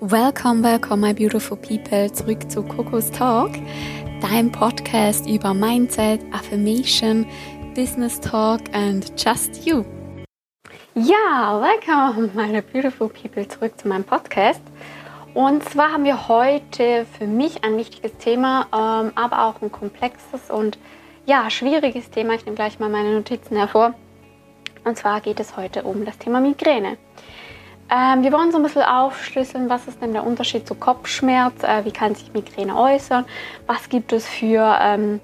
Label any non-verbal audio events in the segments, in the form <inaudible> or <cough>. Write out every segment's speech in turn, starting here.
Welcome, welcome, my beautiful people, zurück zu Coco's Talk, deinem Podcast über Mindset, Affirmation, Business Talk and just you. Ja, welcome, meine beautiful people, zurück zu meinem Podcast. Und zwar haben wir heute für mich ein wichtiges Thema, ähm, aber auch ein komplexes und ja, schwieriges Thema. Ich nehme gleich mal meine Notizen hervor. Und zwar geht es heute um das Thema Migräne. Ähm, wir wollen so ein bisschen aufschlüsseln, was ist denn der Unterschied zu Kopfschmerz, äh, wie kann sich Migräne äußern, was gibt es für, ähm,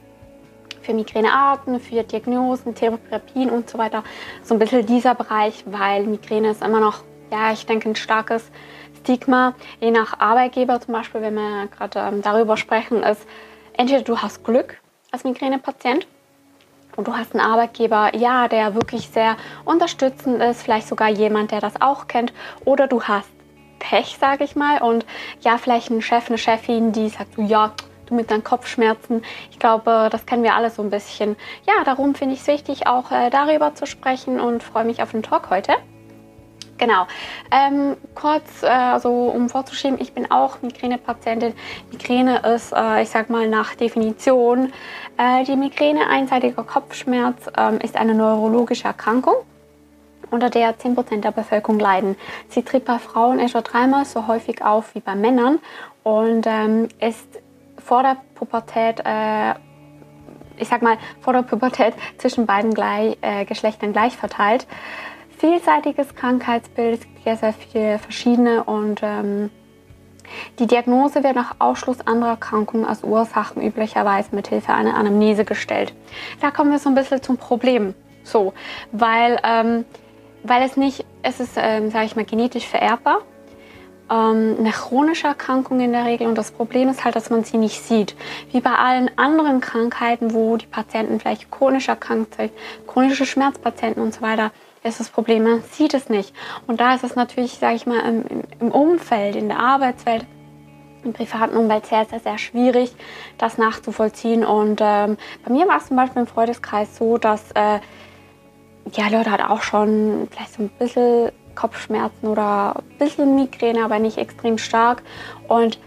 für Migränearten, für Diagnosen, Therapien und so weiter. So ein bisschen dieser Bereich, weil Migräne ist immer noch, ja, ich denke, ein starkes Stigma, je nach Arbeitgeber zum Beispiel, wenn wir gerade ähm, darüber sprechen, ist, entweder du hast Glück als Migränepatient und du hast einen Arbeitgeber, ja, der wirklich sehr unterstützend ist, vielleicht sogar jemand, der das auch kennt, oder du hast Pech, sage ich mal, und ja, vielleicht einen Chef, eine Chefin, die sagt, ja, du mit deinen Kopfschmerzen. Ich glaube, das kennen wir alle so ein bisschen. Ja, darum finde ich es wichtig, auch äh, darüber zu sprechen und freue mich auf den Talk heute. Genau. Ähm, kurz, äh, also um vorzuschieben, ich bin auch Migränepatientin. Migräne ist, äh, ich sag mal nach Definition, äh, die Migräne einseitiger Kopfschmerz ähm, ist eine neurologische Erkrankung unter der 10% der Bevölkerung leiden. Sie tritt bei Frauen etwa dreimal so häufig auf wie bei Männern und ähm, ist vor der Pubertät, äh, ich sag mal, vor der Pubertät zwischen beiden gleich, äh, Geschlechtern gleich verteilt vielseitiges Krankheitsbild, es gibt ja sehr viele verschiedene und ähm, die Diagnose wird nach Ausschluss anderer Erkrankungen als Ursachen üblicherweise mit Hilfe einer Anamnese gestellt. Da kommen wir so ein bisschen zum Problem. So, weil, ähm, weil es nicht, es ist, ähm, sage ich mal, genetisch vererbbar. Ähm, eine chronische Erkrankung in der Regel und das Problem ist halt, dass man sie nicht sieht. Wie bei allen anderen Krankheiten, wo die Patienten vielleicht chronisch erkrankt sind, chronische Schmerzpatienten und so weiter, ist das Problem, man sieht es nicht. Und da ist es natürlich, sage ich mal, im, im, Umfeld, in der Arbeitswelt, im privaten Umfeld sehr, sehr, sehr schwierig, das nachzuvollziehen. Und ähm, bei mir war es zum Beispiel im Freundeskreis so, dass äh, ja, Leute halt auch schon vielleicht so ein bisschen Kopfschmerzen oder ein bisschen Migräne, aber nicht extrem stark. Und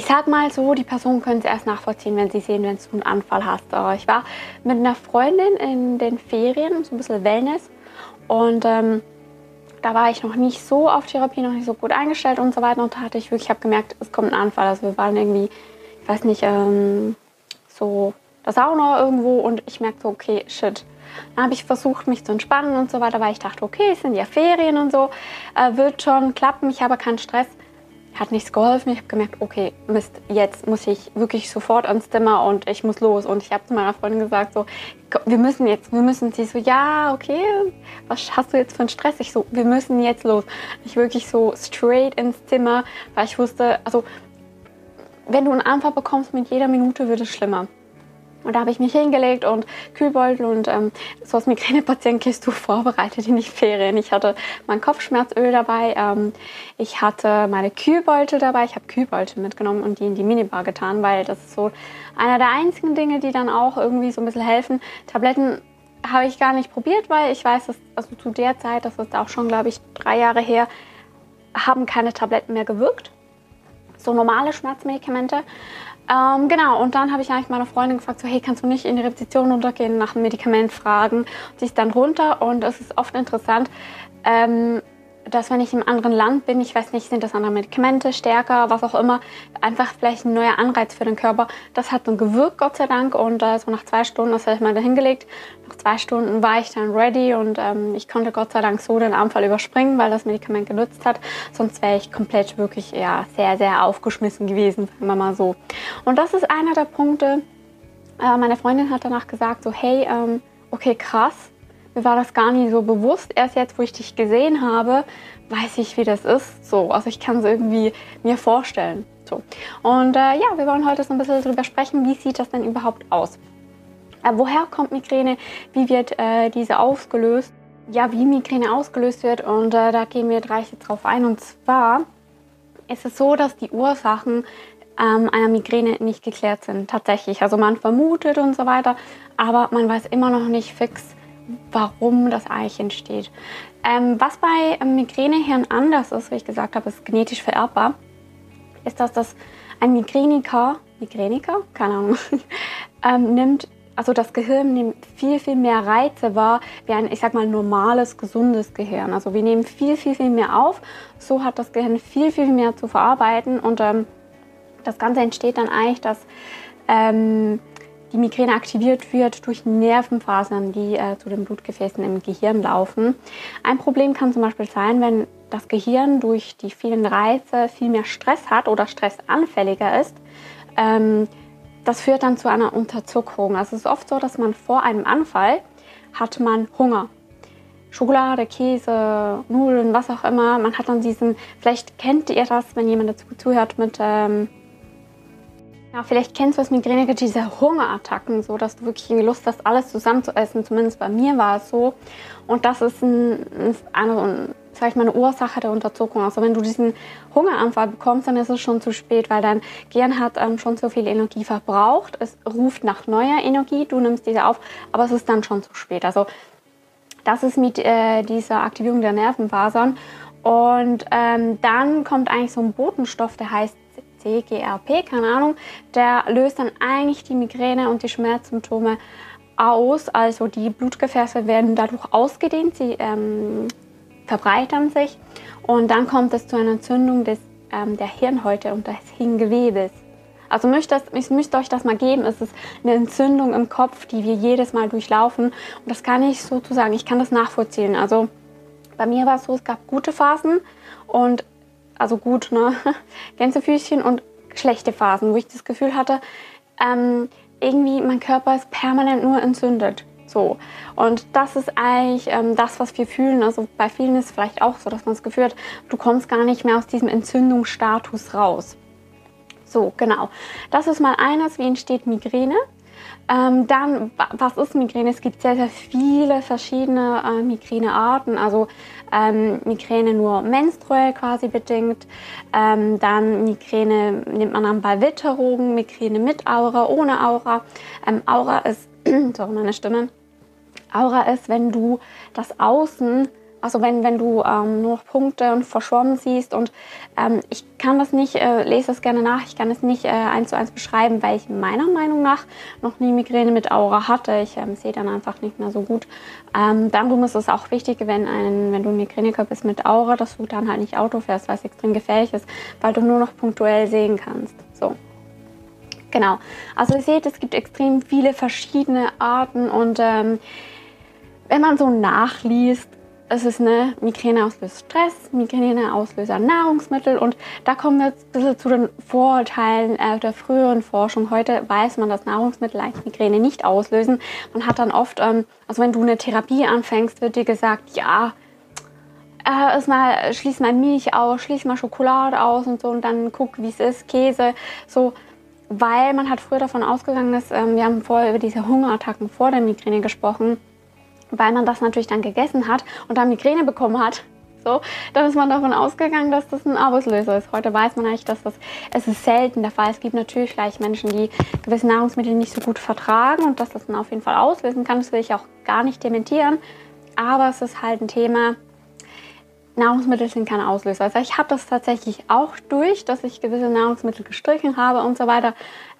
ich sag mal so, die Person können es erst nachvollziehen, wenn sie sehen, wenn du einen Anfall hast. Ich war mit einer Freundin in den Ferien, so ein bisschen Wellness. Und ähm, da war ich noch nicht so auf Therapie, noch nicht so gut eingestellt und so weiter. Und da hatte ich wirklich, ich habe gemerkt, es kommt ein Anfall. Also wir waren irgendwie, ich weiß nicht, ähm, so der Sauna irgendwo und ich merkte okay, shit. Dann habe ich versucht, mich zu entspannen und so weiter, weil ich dachte, okay, es sind ja Ferien und so, äh, wird schon klappen, ich habe keinen Stress hat nichts geholfen. Ich habe gemerkt, okay, Mist, jetzt muss ich wirklich sofort ans Zimmer und ich muss los. Und ich habe zu meiner Freundin gesagt, so, wir müssen jetzt, wir müssen. Sie so, ja, okay, was hast du jetzt für einen Stress? Ich so, wir müssen jetzt los. Ich wirklich so straight ins Zimmer, weil ich wusste, also, wenn du einen Anfall bekommst, mit jeder Minute wird es schlimmer. Und da habe ich mich hingelegt und Kühlbeutel und ähm, so als Migränepatient gehst <laughs> du vorbereitet in die Ferien. Ich hatte mein Kopfschmerzöl dabei, ähm, ich hatte meine Kühlbeutel dabei, ich habe Kühlbeutel mitgenommen und die in die Minibar getan, weil das ist so einer der einzigen Dinge, die dann auch irgendwie so ein bisschen helfen. Tabletten habe ich gar nicht probiert, weil ich weiß, dass also zu der Zeit, das ist auch schon, glaube ich, drei Jahre her, haben keine Tabletten mehr gewirkt. So normale Schmerzmedikamente. Ähm, genau, und dann habe ich eigentlich meine Freundin gefragt, so, hey, kannst du nicht in die Repetition runtergehen, nach einem Medikament fragen? Sie ist dann runter und es ist oft interessant, ähm, dass wenn ich im anderen Land bin, ich weiß nicht, sind das andere Medikamente, stärker, was auch immer, einfach vielleicht ein neuer Anreiz für den Körper. Das hat dann gewirkt, Gott sei Dank. Und äh, so nach zwei Stunden, das habe ich mal da hingelegt, nach zwei Stunden war ich dann ready und ähm, ich konnte Gott sei Dank so den Anfall überspringen, weil das Medikament genutzt hat. Sonst wäre ich komplett wirklich ja, sehr, sehr aufgeschmissen gewesen, sagen wir mal so. Und das ist einer der Punkte. Äh, meine Freundin hat danach gesagt, so hey, ähm, okay, krass mir war das gar nicht so bewusst. Erst jetzt, wo ich dich gesehen habe, weiß ich, wie das ist. So, also ich kann es irgendwie mir vorstellen. So. Und äh, ja, wir wollen heute so ein bisschen darüber sprechen, wie sieht das denn überhaupt aus? Äh, woher kommt Migräne? Wie wird äh, diese ausgelöst? Ja, wie Migräne ausgelöst wird. Und äh, da gehen wir gleich jetzt drauf ein. Und zwar ist es so, dass die Ursachen ähm, einer Migräne nicht geklärt sind. Tatsächlich. Also man vermutet und so weiter, aber man weiß immer noch nicht fix, warum das eigentlich entsteht. Ähm, was bei Migränehirn anders ist, wie ich gesagt habe, ist genetisch vererbbar, ist, dass das ein Migräniker, Migräniker, keine Ahnung, <laughs> ähm, nimmt, also das Gehirn nimmt viel, viel mehr Reize wahr, wie ein, ich sag mal, normales, gesundes Gehirn. Also wir nehmen viel, viel, viel mehr auf. So hat das Gehirn viel, viel mehr zu verarbeiten und ähm, das Ganze entsteht dann eigentlich, dass ähm, die Migräne aktiviert wird durch Nervenfasern, die äh, zu den Blutgefäßen im Gehirn laufen. Ein Problem kann zum Beispiel sein, wenn das Gehirn durch die vielen Reize viel mehr Stress hat oder stressanfälliger ist. Ähm, das führt dann zu einer Unterzuckerung. Also es ist oft so, dass man vor einem Anfall hat man Hunger. Schokolade, Käse, Nudeln, was auch immer. Man hat dann diesen, vielleicht kennt ihr das, wenn jemand dazu zuhört mit ähm, ja, vielleicht kennst du es Migräne, diese Hungerattacken, so dass du wirklich Lust hast, alles zusammen zu essen. Zumindest bei mir war es so. Und das ist ein, eine, sag ich mal, eine Ursache der Unterzuckerung. Also wenn du diesen Hungeranfall bekommst, dann ist es schon zu spät, weil dein Gehirn hat ähm, schon so viel Energie verbraucht. Es ruft nach neuer Energie, du nimmst diese auf, aber es ist dann schon zu spät. Also das ist mit äh, dieser Aktivierung der Nervenfasern. Und ähm, dann kommt eigentlich so ein Botenstoff, der heißt CGRP, keine Ahnung, der löst dann eigentlich die Migräne und die Schmerzsymptome aus. Also die Blutgefäße werden dadurch ausgedehnt, sie ähm, verbreitern sich und dann kommt es zu einer Entzündung des, ähm, der Hirnhäute und des Hirngewebes. Also müsst das, ich euch das mal geben. Es ist eine Entzündung im Kopf, die wir jedes Mal durchlaufen. Und das kann ich sozusagen, ich kann das nachvollziehen. Also bei mir war es so, es gab gute Phasen und also gut, ne, <laughs> Gänsefüßchen und schlechte Phasen, wo ich das Gefühl hatte, ähm, irgendwie mein Körper ist permanent nur entzündet. So. Und das ist eigentlich ähm, das, was wir fühlen. Also bei vielen ist es vielleicht auch so, dass man das Gefühl hat, du kommst gar nicht mehr aus diesem Entzündungsstatus raus. So, genau. Das ist mal eines, wie entsteht Migräne. Ähm, dann, was ist Migräne? Es gibt sehr, sehr viele verschiedene äh, Migränearten. Also ähm, Migräne nur menstruell quasi bedingt. Ähm, dann Migräne nimmt man dann bei Witterungen, Migräne mit Aura, ohne Aura. Ähm, Aura ist, <clears throat> sorry, meine Stimme. Aura ist, wenn du das Außen also wenn, wenn du ähm, nur noch Punkte und verschwommen siehst und ähm, ich kann das nicht, äh, lese das gerne nach, ich kann es nicht äh, eins zu eins beschreiben, weil ich meiner Meinung nach noch nie Migräne mit Aura hatte. Ich ähm, sehe dann einfach nicht mehr so gut. Ähm, dann ist es auch wichtig, wenn, ein, wenn du ein Migräniker bist mit Aura, dass du dann halt nicht Auto fährst, weil es extrem gefährlich ist, weil du nur noch punktuell sehen kannst. So. Genau. Also ihr seht, es gibt extrem viele verschiedene Arten und ähm, wenn man so nachliest, es ist eine Migräne auslöst Stress, Migräne auslöser Nahrungsmittel und da kommen wir jetzt ein bisschen zu den Vorurteilen äh, der früheren Forschung. Heute weiß man, dass Nahrungsmittel eigentlich Migräne nicht auslösen. Man hat dann oft, ähm, also wenn du eine Therapie anfängst, wird dir gesagt, ja, äh, mal, schließ mal Milch aus, schließ mal Schokolade aus und so und dann guck, wie es ist, Käse, so. Weil man hat früher davon ausgegangen, dass ähm, wir haben vorher über diese Hungerattacken vor der Migräne gesprochen weil man das natürlich dann gegessen hat und dann Migräne bekommen hat. So, dann ist man davon ausgegangen, dass das ein Auslöser ist. Heute weiß man eigentlich, dass das es ist selten der Fall. Es gibt natürlich gleich Menschen, die gewisse Nahrungsmittel nicht so gut vertragen und dass das dann auf jeden Fall auslösen kann. Das will ich auch gar nicht dementieren. Aber es ist halt ein Thema. Nahrungsmittel sind keine Auslöser. Also ich habe das tatsächlich auch durch, dass ich gewisse Nahrungsmittel gestrichen habe und so weiter.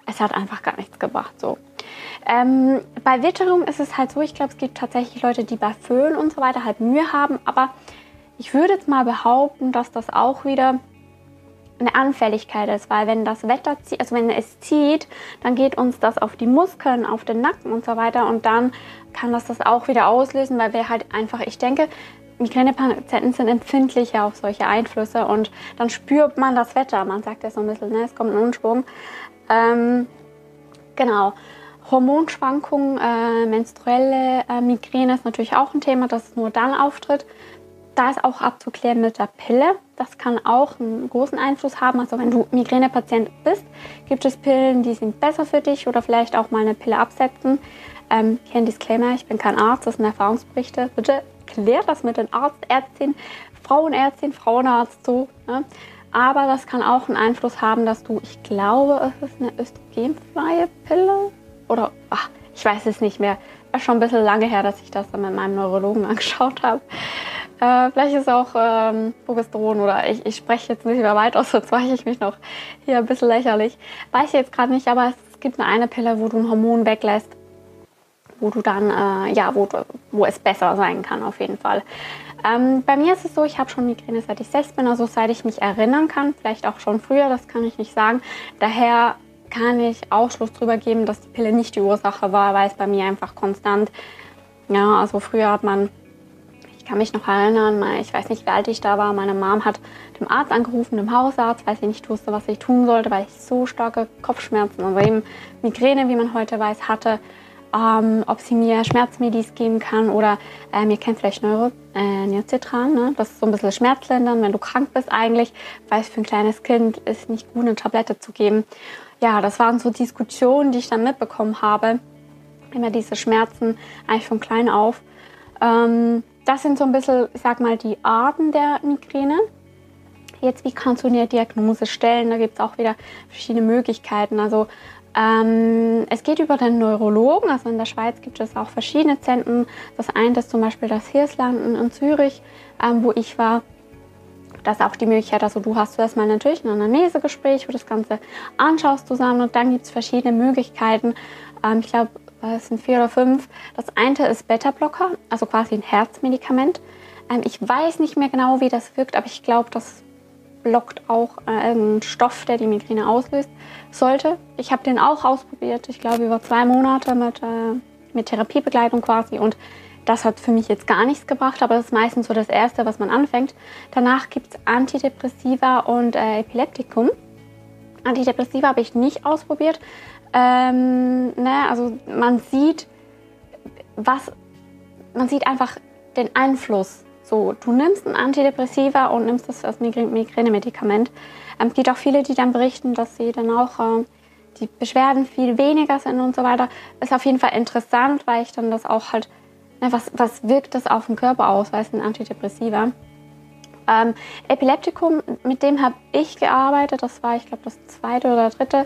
Es hat einfach gar nichts gebracht. So. Ähm, bei Witterung ist es halt so, ich glaube, es gibt tatsächlich Leute, die bei Föhn und so weiter halt Mühe haben, aber ich würde jetzt mal behaupten, dass das auch wieder eine Anfälligkeit ist, weil wenn das Wetter zieht, also wenn es zieht, dann geht uns das auf die Muskeln, auf den Nacken und so weiter und dann kann das das auch wieder auslösen, weil wir halt einfach, ich denke, Migränepatienten sind empfindlicher auf solche Einflüsse und dann spürt man das Wetter. Man sagt ja so ein bisschen, ne, es kommt ein Unschwung. Ähm, genau. Hormonschwankungen, äh, menstruelle äh, Migräne ist natürlich auch ein Thema, das nur dann auftritt. Da ist auch abzuklären mit der Pille. Das kann auch einen großen Einfluss haben. Also wenn du Migränepatient bist, gibt es Pillen, die sind besser für dich oder vielleicht auch mal eine Pille absetzen. Ähm, hier ein Disclaimer, ich bin kein Arzt, das sind Erfahrungsberichte. Bitte klärt das mit den Arzt, Ärztin, Frauenärztin, Frauenarzt so. Ne? Aber das kann auch einen Einfluss haben, dass du, ich glaube, es ist eine östrogenfreie Pille oder ach, ich weiß es nicht mehr. ist schon ein bisschen lange her, dass ich das dann mit meinem Neurologen <laughs> angeschaut habe. Äh, vielleicht ist auch ähm, Progesteron oder ich, ich spreche jetzt nicht mehr weit aus, <laughs> sonst mache ich mich noch hier ein bisschen lächerlich. Weiß ich jetzt gerade nicht, aber es gibt eine, eine Pille, wo du ein Hormon weglässt, wo du dann, äh, ja, wo, wo es besser sein kann auf jeden Fall. Ähm, bei mir ist es so, ich habe schon Migräne seit ich sechs bin, also seit ich mich erinnern kann, vielleicht auch schon früher, das kann ich nicht sagen. Daher kann ich Ausschluss darüber geben, dass die Pille nicht die Ursache war, weil es bei mir einfach konstant, ja, also früher hat man, ich kann mich noch erinnern, ich weiß nicht, wie alt ich da war, meine Mom hat dem Arzt angerufen, dem Hausarzt, weil sie nicht wusste, was ich tun sollte, weil ich so starke Kopfschmerzen, also eben Migräne, wie man heute weiß, hatte ähm, ob sie mir Schmerzmedis geben kann oder ähm, ihr kennt vielleicht Neuro, äh, Neocitran, ne? das ist so ein bisschen Schmerzlindern, wenn du krank bist eigentlich, weil es für ein kleines Kind ist nicht gut, eine Tablette zu geben. Ja, das waren so Diskussionen, die ich dann mitbekommen habe. Immer diese Schmerzen eigentlich von klein auf. Ähm, das sind so ein bisschen, ich sag mal, die Arten der Migräne. Jetzt, wie kannst du eine Diagnose stellen? Da gibt es auch wieder verschiedene Möglichkeiten. Also ähm, es geht über den Neurologen, also in der Schweiz gibt es auch verschiedene Zentren. Das eine ist zum Beispiel das Hirslanden in Zürich, ähm, wo ich war. Das ist auch die Möglichkeit, also du hast zuerst mal natürlich ein Anamnesegespräch, wo du das Ganze anschaust zusammen und dann gibt es verschiedene Möglichkeiten. Ähm, ich glaube, es sind vier oder fünf. Das eine ist Beta-Blocker, also quasi ein Herzmedikament. Ähm, ich weiß nicht mehr genau, wie das wirkt, aber ich glaube, das blockt auch äh, einen Stoff, der die Migräne auslöst, sollte. Ich habe den auch ausprobiert, ich glaube über zwei Monate mit, äh, mit Therapiebegleitung quasi und das hat für mich jetzt gar nichts gebracht, aber das ist meistens so das Erste, was man anfängt. Danach gibt es Antidepressiva und äh, Epileptikum. Antidepressiva habe ich nicht ausprobiert. Ähm, ne, also man sieht, was, man sieht einfach den Einfluss so, du nimmst ein Antidepressiva und nimmst das als Migränemedikament. Ähm, es gibt auch viele, die dann berichten, dass sie dann auch äh, die Beschwerden viel weniger sind und so weiter. Ist auf jeden Fall interessant, weil ich dann das auch halt, ne, was, was wirkt das auf den Körper aus, weil es ein Antidepressiva. Ähm, Epileptikum, mit dem habe ich gearbeitet. Das war, ich glaube, das zweite oder dritte,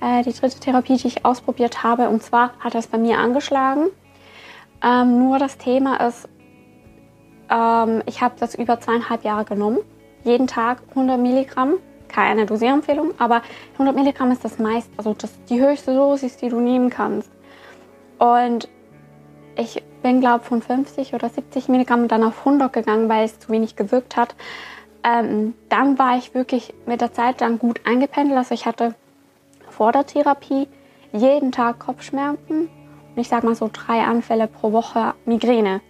äh, die dritte Therapie, die ich ausprobiert habe. Und zwar hat das bei mir angeschlagen. Ähm, nur das Thema ist, ähm, ich habe das über zweieinhalb Jahre genommen. Jeden Tag 100 Milligramm. Keine Dosierempfehlung, aber 100 Milligramm ist das meiste, also das, die höchste Dosis, die du nehmen kannst. Und ich bin, glaube ich, von 50 oder 70 Milligramm dann auf 100 gegangen, weil es zu wenig gewirkt hat. Ähm, dann war ich wirklich mit der Zeit dann gut eingependelt. Also ich hatte vor der Therapie jeden Tag Kopfschmerzen und ich sage mal so drei Anfälle pro Woche Migräne.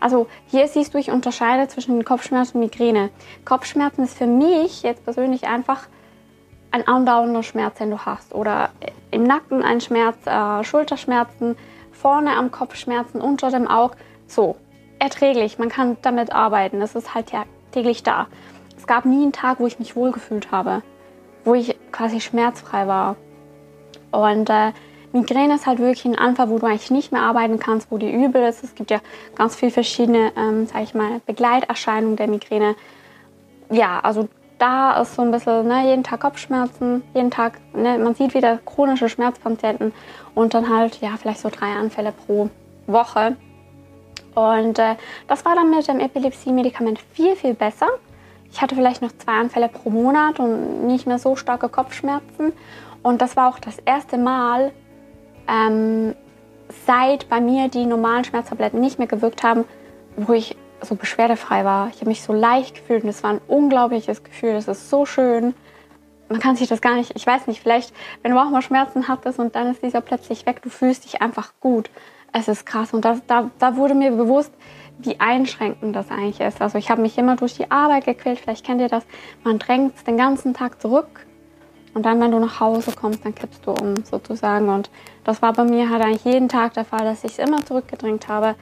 Also hier siehst du, ich unterscheide zwischen Kopfschmerzen und Migräne. Kopfschmerzen ist für mich jetzt persönlich einfach ein andauernder Schmerz, den du hast. Oder im Nacken ein Schmerz, äh, Schulterschmerzen, vorne am Kopf Schmerzen, unter dem Auge. So, erträglich, man kann damit arbeiten. Es ist halt ja täglich da. Es gab nie einen Tag, wo ich mich wohlgefühlt habe, wo ich quasi schmerzfrei war. Und äh, Migräne ist halt wirklich ein Anfall, wo du eigentlich nicht mehr arbeiten kannst, wo dir übel ist. Es gibt ja ganz viele verschiedene, ähm, sage ich mal, Begleiterscheinungen der Migräne. Ja, also da ist so ein bisschen ne, jeden Tag Kopfschmerzen, jeden Tag, ne, man sieht wieder chronische Schmerzpatienten und dann halt ja vielleicht so drei Anfälle pro Woche. Und äh, das war dann mit dem Epilepsie-Medikament viel, viel besser. Ich hatte vielleicht noch zwei Anfälle pro Monat und nicht mehr so starke Kopfschmerzen. Und das war auch das erste Mal, ähm, seit bei mir die normalen Schmerztabletten nicht mehr gewirkt haben, wo ich so beschwerdefrei war. Ich habe mich so leicht gefühlt und es war ein unglaubliches Gefühl. Es ist so schön. Man kann sich das gar nicht, ich weiß nicht, vielleicht, wenn du auch mal Schmerzen hattest und dann ist dieser plötzlich weg, du fühlst dich einfach gut. Es ist krass und das, da, da wurde mir bewusst, wie einschränkend das eigentlich ist. Also ich habe mich immer durch die Arbeit gequält, vielleicht kennt ihr das. Man drängt den ganzen Tag zurück und dann, wenn du nach Hause kommst, dann kippst du um sozusagen. Und das war bei mir halt eigentlich jeden Tag der Fall, dass ich es immer zurückgedrängt habe.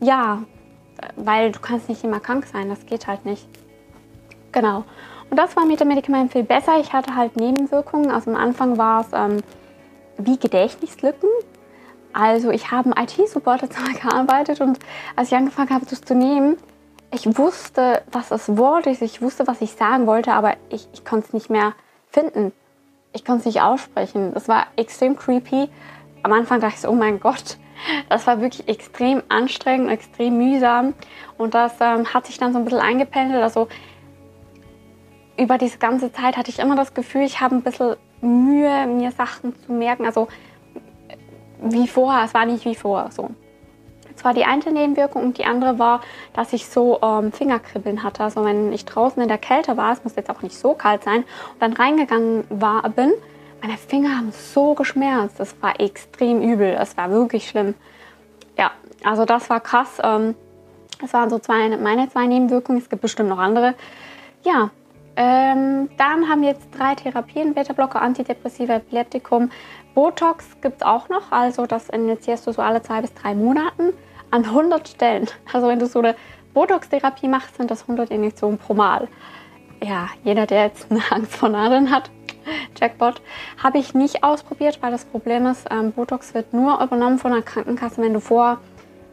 Ja, weil du kannst nicht immer krank sein, das geht halt nicht. Genau. Und das war mit dem Medikament viel besser. Ich hatte halt Nebenwirkungen. Also am Anfang war es ähm, wie Gedächtnislücken. Also ich habe im IT-Support <laughs> gearbeitet und als ich angefangen habe, das zu nehmen, ich wusste, was das Wort ist, ich wusste, was ich sagen wollte, aber ich, ich konnte es nicht mehr finden ich konnte es nicht aussprechen. Das war extrem creepy. Am Anfang dachte ich so, oh mein Gott, Das war wirklich extrem anstrengend, extrem mühsam. Und das ähm, hat sich dann so ein bisschen eingependelt. Also über diese ganze Zeit hatte ich immer das Gefühl, ich habe ein bisschen Mühe, mir Sachen zu merken. Also wie vorher, es war nicht wie vorher so. Das war die eine Nebenwirkung und die andere war, dass ich so ähm, Fingerkribbeln hatte. Also wenn ich draußen in der Kälte war, es muss jetzt auch nicht so kalt sein, und dann reingegangen war, bin, meine Finger haben so geschmerzt. Das war extrem übel. Es war wirklich schlimm. Ja, also das war krass. Ähm, das waren so zwei, meine zwei Nebenwirkungen. Es gibt bestimmt noch andere. Ja, ähm, dann haben wir jetzt drei Therapien: Beta-Blocker, Antidepressiva, Epileptikum. Botox gibt es auch noch. Also das injizierst du so alle zwei bis drei Monaten an 100 Stellen. <laughs> Also wenn du so eine Botox-Therapie machst, sind das 100 Injektionen pro Mal. Ja, jeder, der jetzt eine Angst vor Nadeln hat, Jackpot. Habe ich nicht ausprobiert, weil das Problem ist, ähm, Botox wird nur übernommen von der Krankenkasse, wenn du vor,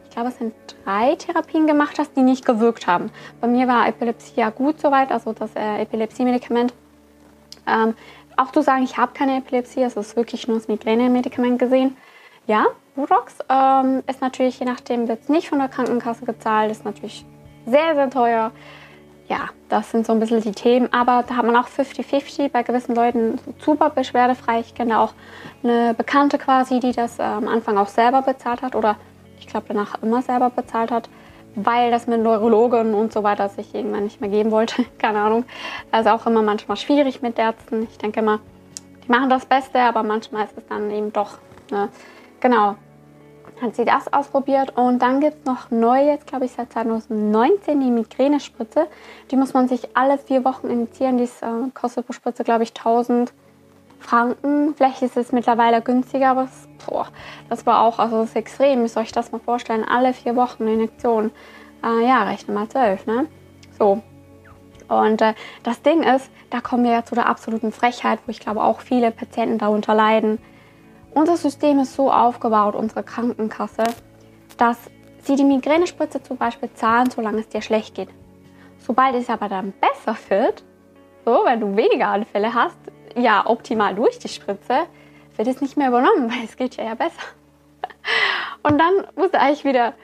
ich glaube, es sind drei Therapien gemacht hast, die nicht gewirkt haben. Bei mir war Epilepsie ja gut soweit, also das äh, Epilepsie-Medikament. Ähm, auch zu sagen, ich habe keine Epilepsie, es ist wirklich nur das Migräne-Medikament gesehen. Ja, Botox ähm, ist natürlich, je nachdem, wird es nicht von der Krankenkasse gezahlt, ist natürlich sehr, sehr teuer ja, das sind so ein bisschen die Themen. Aber da hat man auch 50-50 bei gewissen Leuten super beschwerdefrei. Ich kenne auch eine Bekannte quasi, die das äh, am Anfang auch selber bezahlt hat oder ich glaube danach immer selber bezahlt hat, weil das mit Neurologen und so weiter sich irgendwann nicht mehr geben wollte. <laughs> Keine Ahnung. Also auch immer manchmal schwierig mit Ärzten. Ich denke immer, die machen das Beste, aber manchmal ist es dann eben doch. Ne? Genau hat sie das ausprobiert und dann gibt es noch neu, jetzt glaube ich seit 2019, die Migränespritze. Die muss man sich alle vier Wochen injizieren. Die ist, äh, kostet pro Spritze glaube ich 1000 Franken. Vielleicht ist es mittlerweile günstiger, aber es, boah, das war auch, also das ist extrem. Müsst ihr euch das mal vorstellen, alle vier Wochen eine Injektion. Äh, ja, rechne mal zwölf, ne? So. Und äh, das Ding ist, da kommen wir ja zu der absoluten Frechheit, wo ich glaube auch viele Patienten darunter leiden unser System ist so aufgebaut, unsere Krankenkasse, dass sie die Migränespritze zum Beispiel zahlen, solange es dir schlecht geht. Sobald es aber dann besser wird, so, wenn du weniger Anfälle hast, ja, optimal durch die Spritze, wird es nicht mehr übernommen, <laughs> weil es geht ja, ja besser. Und dann musst du eigentlich wieder,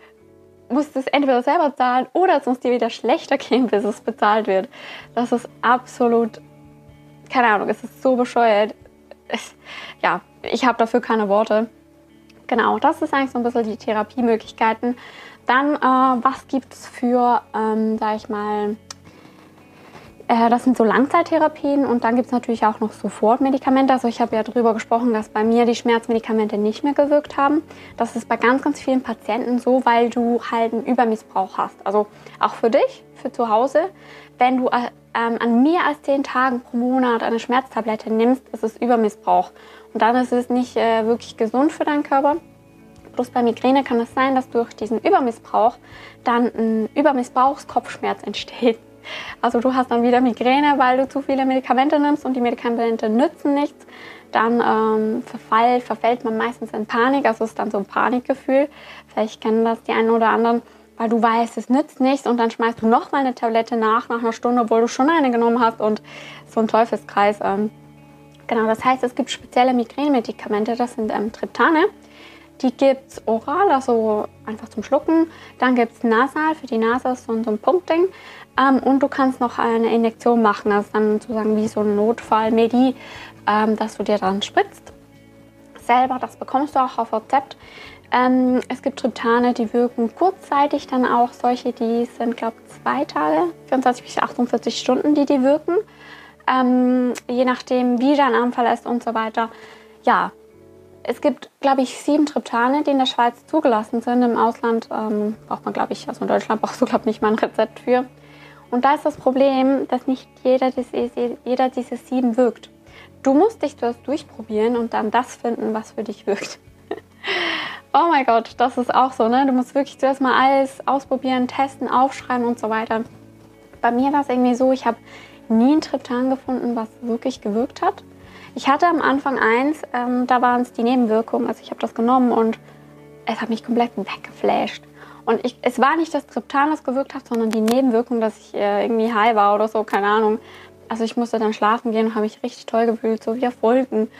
musst es entweder selber zahlen oder es muss dir wieder schlechter gehen, bis es bezahlt wird. Das ist absolut, keine Ahnung, es ist so bescheuert. Es, ja, ich habe dafür keine Worte. Genau, das ist eigentlich so ein bisschen die Therapiemöglichkeiten. Dann, äh, was gibt es für, ähm, sag ich mal, äh, das sind so Langzeittherapien und dann gibt es natürlich auch noch Sofortmedikamente. Also ich habe ja darüber gesprochen, dass bei mir die Schmerzmedikamente nicht mehr gewirkt haben. Das ist bei ganz, ganz vielen Patienten so, weil du halt einen Übermissbrauch hast. Also auch für dich, für zu Hause. Wenn du äh, ähm, an mehr als zehn Tagen pro Monat eine Schmerztablette nimmst, ist es Übermissbrauch. Und dann ist es nicht äh, wirklich gesund für deinen Körper. Bloß bei Migräne kann es sein, dass durch diesen Übermissbrauch dann ein Übermissbrauchskopfschmerz entsteht. Also du hast dann wieder Migräne, weil du zu viele Medikamente nimmst und die Medikamente nützen nichts. Dann ähm, verfall, verfällt man meistens in Panik, also ist dann so ein Panikgefühl. Vielleicht kennen das die einen oder anderen, weil du weißt, es nützt nichts und dann schmeißt du nochmal eine Tablette nach, nach einer Stunde, obwohl du schon eine genommen hast und so ein Teufelskreis. Ähm, Genau, das heißt, es gibt spezielle Migränemedikamente, das sind ähm, Triptane. Die gibt es oral, also einfach zum Schlucken. Dann gibt es nasal, für die Nase ist so, ein Punktding. Ähm, und du kannst noch eine Injektion machen, das ist dann sozusagen wie so ein Notfall-Medi, ähm, dass du dir dann spritzt. Selber, das bekommst du auch auf Rezept. Ähm, es gibt Triptane, die wirken kurzzeitig, dann auch solche, die sind, glaube ich, zwei Tage, 24 bis 48 Stunden, die die wirken ähm, je nachdem, wie dein Anfall ist und so weiter. Ja, es gibt, glaube ich, sieben Triptane, die in der Schweiz zugelassen sind. Im Ausland ähm, braucht man, glaube ich, also in Deutschland brauchst du, glaube ich, nicht mal ein Rezept für. Und da ist das Problem, dass nicht jeder, jeder diese sieben wirkt. Du musst dich zuerst durchprobieren und dann das finden, was für dich wirkt. <laughs> oh mein Gott, das ist auch so, ne? Du musst wirklich zuerst mal alles ausprobieren, testen, aufschreiben und so weiter. Bei mir war es irgendwie so, ich habe nie ein Triptan gefunden, was wirklich gewirkt hat. Ich hatte am Anfang eins, ähm, da waren es die Nebenwirkungen. Also ich habe das genommen und es hat mich komplett weggeflasht. Und ich, es war nicht das Triptan, das gewirkt hat, sondern die Nebenwirkung, dass ich äh, irgendwie high war oder so, keine Ahnung. also ich musste dann schlafen gehen und habe mich richtig toll gefühlt, so wie auf Wolken.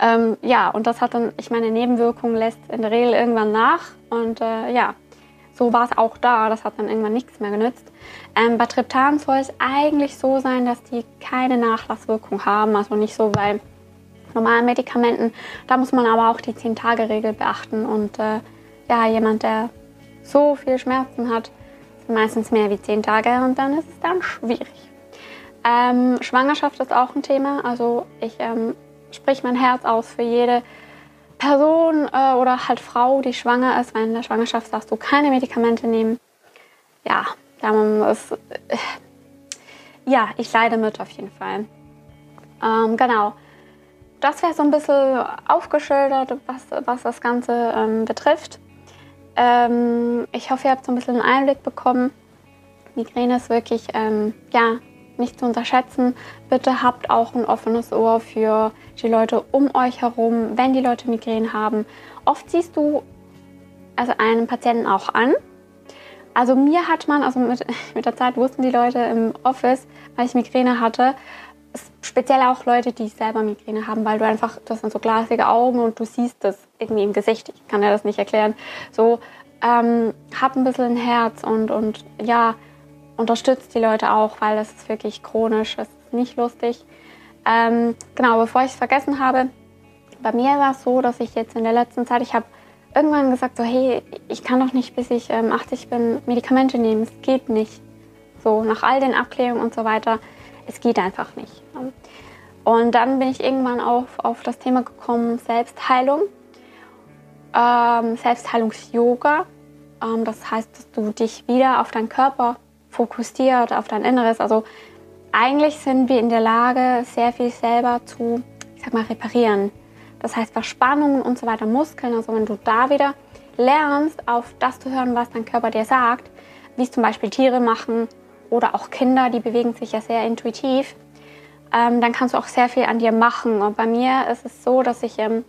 Ähm, ja, und das hat dann, ich meine, Nebenwirkungen lässt in der Regel irgendwann nach. Und äh, ja, so war es auch da. Das hat dann irgendwann nichts mehr genützt. Ähm, bei Triptan soll es eigentlich so sein, dass die keine Nachlasswirkung haben. Also nicht so bei normalen Medikamenten. Da muss man aber auch die 10-Tage-Regel beachten. Und äh, ja, jemand, der so viel Schmerzen hat, sind meistens mehr wie 10 Tage und dann ist es dann schwierig. Ähm, Schwangerschaft ist auch ein Thema. Also ich ähm, sprich mein Herz aus für jede Person äh, oder halt Frau, die schwanger ist, weil in der Schwangerschaft darfst du keine Medikamente nehmen. Ja, ist, äh, ja, ich leide mit auf jeden Fall. Ähm, genau. Das wäre so ein bisschen aufgeschildert, was, was das Ganze ähm, betrifft. Ähm, ich hoffe, ihr habt so ein bisschen einen Einblick bekommen. Migräne ist wirklich ähm, ja, nicht zu unterschätzen. Bitte habt auch ein offenes Ohr für die Leute um euch herum, wenn die Leute Migräne haben. Oft siehst du also einen Patienten auch an. Also mir hat man, also mit, <laughs> mit der Zeit wussten die Leute im Office, weil ich Migräne hatte, speziell auch Leute, die selber Migräne haben, weil du einfach, das sind so glasige Augen und du siehst das irgendwie im Gesicht. Ich kann dir das nicht erklären. So, ähm, hab ein bisschen ein Herz und, und ja, unterstützt die Leute auch, weil das ist wirklich chronisch, das ist nicht lustig. Ähm, genau, bevor ich es vergessen habe, bei mir war es so, dass ich jetzt in der letzten Zeit, ich habe irgendwann gesagt, so hey, ich kann doch nicht, bis ich ähm, 80 bin, Medikamente nehmen, es geht nicht. So, nach all den Abklärungen und so weiter, es geht einfach nicht. Und dann bin ich irgendwann auf, auf das Thema gekommen, Selbstheilung, ähm, Selbstheilungs-Yoga. Ähm, das heißt, dass du dich wieder auf deinen Körper fokussiert auf dein Inneres. Also eigentlich sind wir in der Lage, sehr viel selber zu, ich sag mal, reparieren. Das heißt, Verspannungen und so weiter, Muskeln, also wenn du da wieder lernst, auf das zu hören, was dein Körper dir sagt, wie es zum Beispiel Tiere machen oder auch Kinder, die bewegen sich ja sehr intuitiv, ähm, dann kannst du auch sehr viel an dir machen. Und bei mir ist es so, dass ich ähm,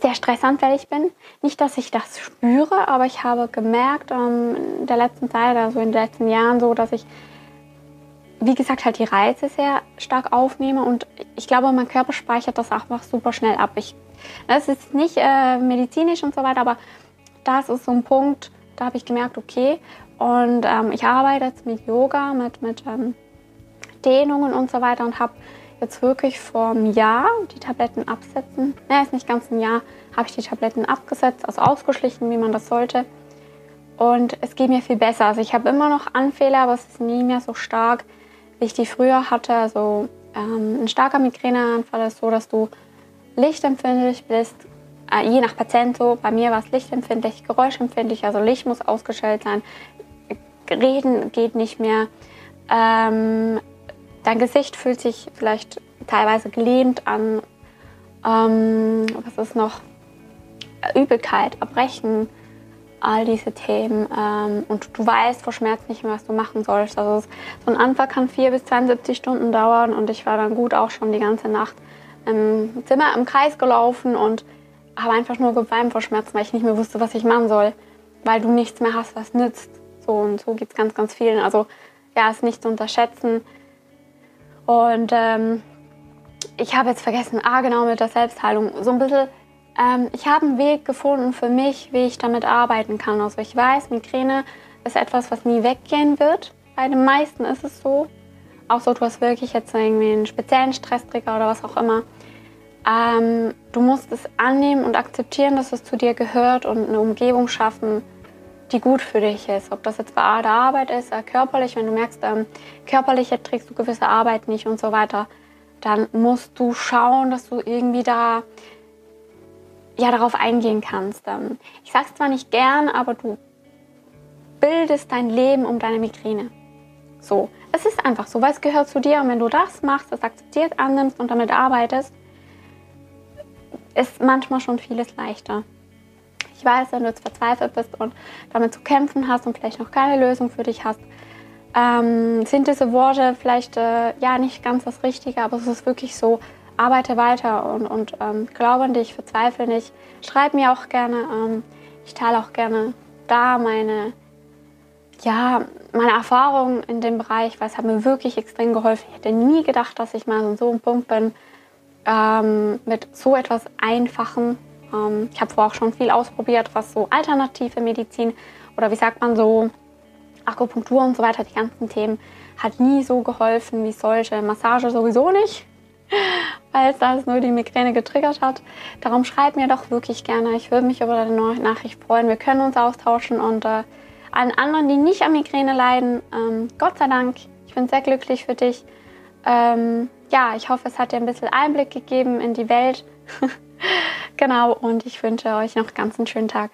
sehr stressanfällig bin. Nicht, dass ich das spüre, aber ich habe gemerkt ähm, in der letzten Zeit, also in den letzten Jahren so, dass ich, wie gesagt, halt die Reize sehr stark aufnehme und ich glaube, mein Körper speichert das einfach super schnell ab. Ich, das ist nicht äh, medizinisch und so weiter, aber das ist so ein Punkt, da habe ich gemerkt, okay, und ähm, ich arbeite jetzt mit Yoga, mit, mit ähm, Dehnungen und so weiter und habe jetzt wirklich vor einem Jahr die Tabletten absetzen. Ne, ist nicht ganz ein Jahr, habe ich die Tabletten abgesetzt, also ausgeschlichen, wie man das sollte. Und es geht mir viel besser. Also ich habe immer noch Anfälle, aber es ist nie mehr so stark, wie ich die früher hatte. Also ähm, ein starker Migräneanfall ist so, dass du lichtempfindlich bist, äh, je nach Patient so. Bei mir war es lichtempfindlich, geräuschempfindlich, also Licht muss ausgestellt sein. Reden geht nicht mehr. Ähm, Dein Gesicht fühlt sich vielleicht teilweise gelähmt an. Ähm, was ist noch? Übelkeit, Erbrechen, all diese Themen. Ähm, und du weißt vor Schmerz nicht mehr, was du machen sollst. Also so ein Anfall kann vier bis 72 Stunden dauern und ich war dann gut auch schon die ganze Nacht im Zimmer im Kreis gelaufen und habe einfach nur geweint vor Schmerzen, weil ich nicht mehr wusste, was ich machen soll, weil du nichts mehr hast, was nützt. So und so geht es ganz, ganz vielen. Also ja, ist nicht zu unterschätzen. Und ähm, ich habe jetzt vergessen, ah genau mit der Selbstheilung, so ein bisschen, ähm, ich habe einen Weg gefunden für mich, wie ich damit arbeiten kann. Also ich weiß, Migräne ist etwas, was nie weggehen wird. Bei den meisten ist es so. Auch so, du hast wirklich jetzt irgendwie einen speziellen Stresstrigger oder was auch immer. Ähm, du musst es annehmen und akzeptieren, dass es zu dir gehört und eine Umgebung schaffen, die gut für dich ist. Ob das jetzt bei der Arbeit ist, äh, körperlich, wenn du merkst, ähm, körperlich trägst du gewisse Arbeit nicht und so weiter, dann musst du schauen, dass du irgendwie da ja, darauf eingehen kannst. Ähm, ich sage es zwar nicht gern, aber du bildest dein Leben um deine Migräne. So, es ist einfach so, weil es gehört zu dir und wenn du das machst, das akzeptiert, annimmst und damit arbeitest, ist manchmal schon vieles leichter. Ich weiß, wenn du jetzt verzweifelt bist und damit zu kämpfen hast und vielleicht noch keine Lösung für dich hast, ähm, sind diese Worte vielleicht äh, ja nicht ganz das Richtige, aber es ist wirklich so, arbeite weiter und, und ähm, glaube an dich, verzweifle nicht. Schreib mir auch gerne, ähm, ich teile auch gerne da meine, ja, meine Erfahrung in dem Bereich, weil es hat mir wirklich extrem geholfen. Ich hätte nie gedacht, dass ich mal so einem Punkt bin ähm, mit so etwas Einfachen. Ähm, ich habe vorher auch schon viel ausprobiert, was so alternative Medizin oder wie sagt man so Akupunktur und so weiter, die ganzen Themen, hat nie so geholfen wie solche. Massage sowieso nicht, <laughs> weil es das nur die Migräne getriggert hat. Darum schreib mir doch wirklich gerne. Ich würde mich über deine Nachricht freuen. Wir können uns austauschen und äh, allen anderen, die nicht an Migräne leiden, ähm, Gott sei Dank, ich bin sehr glücklich für dich. Ähm, ja, ich hoffe, es hat dir ein bisschen Einblick gegeben in die Welt. <laughs> genau, und ich wünsche euch noch ganz einen schönen Tag.